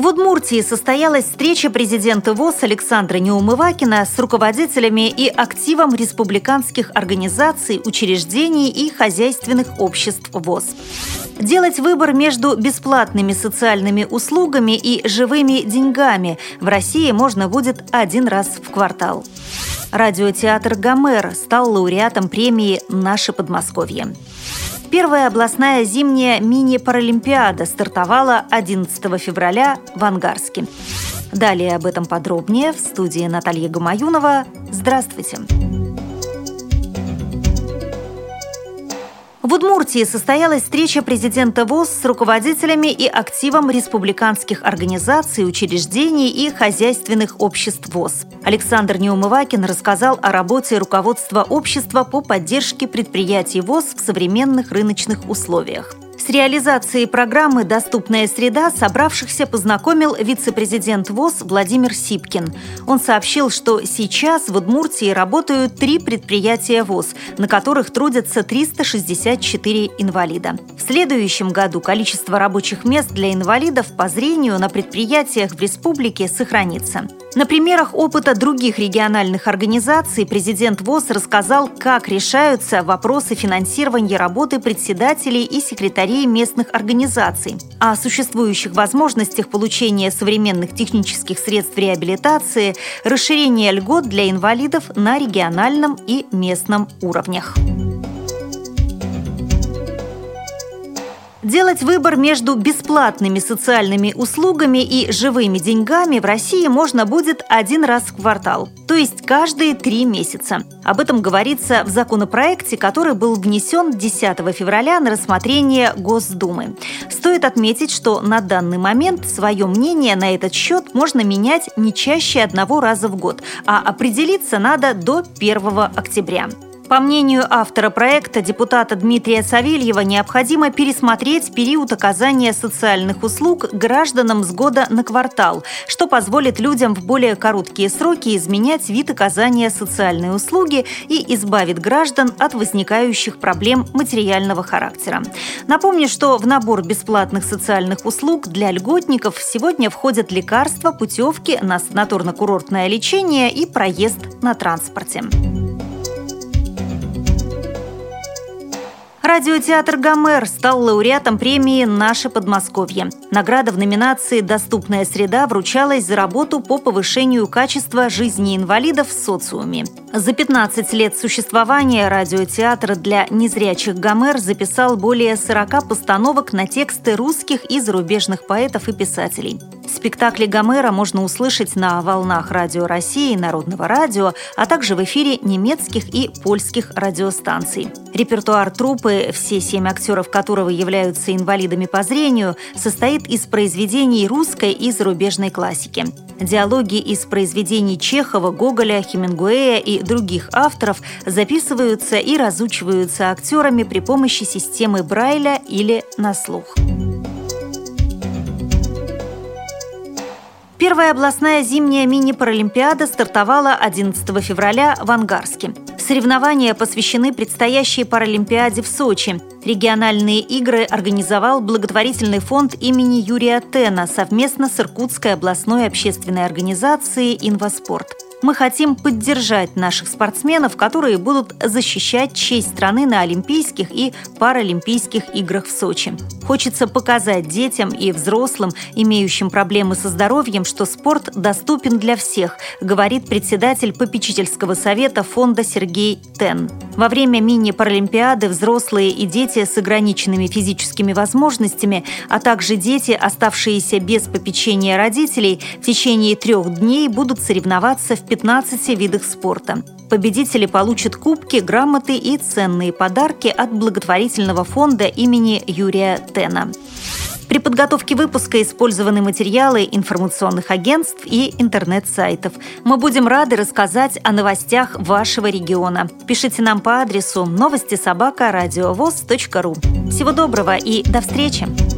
В Удмуртии состоялась встреча президента ВОЗ Александра Неумывакина с руководителями и активом республиканских организаций, учреждений и хозяйственных обществ ВОЗ. Делать выбор между бесплатными социальными услугами и живыми деньгами в России можно будет один раз в квартал. Радиотеатр «Гомер» стал лауреатом премии «Наше Подмосковье». Первая областная зимняя мини-паралимпиада стартовала 11 февраля в Ангарске. Далее об этом подробнее в студии Наталья Гамаюнова. Здравствуйте! В Удмуртии состоялась встреча президента ВОЗ с руководителями и активом республиканских организаций, учреждений и хозяйственных обществ ВОЗ. Александр Неумывакин рассказал о работе руководства общества по поддержке предприятий ВОЗ в современных рыночных условиях. Реализацией программы «Доступная среда» собравшихся познакомил вице-президент ВОЗ Владимир Сипкин. Он сообщил, что сейчас в Удмуртии работают три предприятия ВОЗ, на которых трудятся 364 инвалида. В следующем году количество рабочих мест для инвалидов по зрению на предприятиях в республике сохранится. На примерах опыта других региональных организаций президент ВОЗ рассказал, как решаются вопросы финансирования работы председателей и секретарей местных организаций, о существующих возможностях получения современных технических средств реабилитации, расширения льгот для инвалидов на региональном и местном уровнях. Делать выбор между бесплатными социальными услугами и живыми деньгами в России можно будет один раз в квартал, то есть каждые три месяца. Об этом говорится в законопроекте, который был внесен 10 февраля на рассмотрение Госдумы. Стоит отметить, что на данный момент свое мнение на этот счет можно менять не чаще одного раза в год, а определиться надо до 1 октября. По мнению автора проекта, депутата Дмитрия Савельева, необходимо пересмотреть период оказания социальных услуг гражданам с года на квартал, что позволит людям в более короткие сроки изменять вид оказания социальной услуги и избавит граждан от возникающих проблем материального характера. Напомню, что в набор бесплатных социальных услуг для льготников сегодня входят лекарства, путевки на санаторно-курортное лечение и проезд на транспорте. Радиотеатр «Гомер» стал лауреатом премии «Наше Подмосковье». Награда в номинации «Доступная среда» вручалась за работу по повышению качества жизни инвалидов в социуме. За 15 лет существования радиотеатр для незрячих «Гомер» записал более 40 постановок на тексты русских и зарубежных поэтов и писателей. Спектакли Гомера можно услышать на волнах Радио России, Народного радио, а также в эфире немецких и польских радиостанций. Репертуар труппы, все семь актеров которого являются инвалидами по зрению, состоит из произведений русской и зарубежной классики. Диалоги из произведений Чехова, Гоголя, Хемингуэя и других авторов записываются и разучиваются актерами при помощи системы Брайля или на слух. Первая областная зимняя мини-паралимпиада стартовала 11 февраля в Ангарске. Соревнования посвящены предстоящей Паралимпиаде в Сочи. Региональные игры организовал благотворительный фонд имени Юрия Тена совместно с Иркутской областной общественной организацией «Инваспорт». Мы хотим поддержать наших спортсменов, которые будут защищать честь страны на Олимпийских и Паралимпийских играх в Сочи. Хочется показать детям и взрослым, имеющим проблемы со здоровьем, что спорт доступен для всех, говорит председатель попечительского совета фонда Сергей Тен. Во время мини-паралимпиады взрослые и дети с ограниченными физическими возможностями, а также дети, оставшиеся без попечения родителей, в течение трех дней будут соревноваться в 15 видах спорта. Победители получат кубки, грамоты и ценные подарки от благотворительного фонда имени Юрия Тена. При подготовке выпуска использованы материалы информационных агентств и интернет-сайтов. Мы будем рады рассказать о новостях вашего региона. Пишите нам по адресу новости собака ру. Всего доброго и до встречи!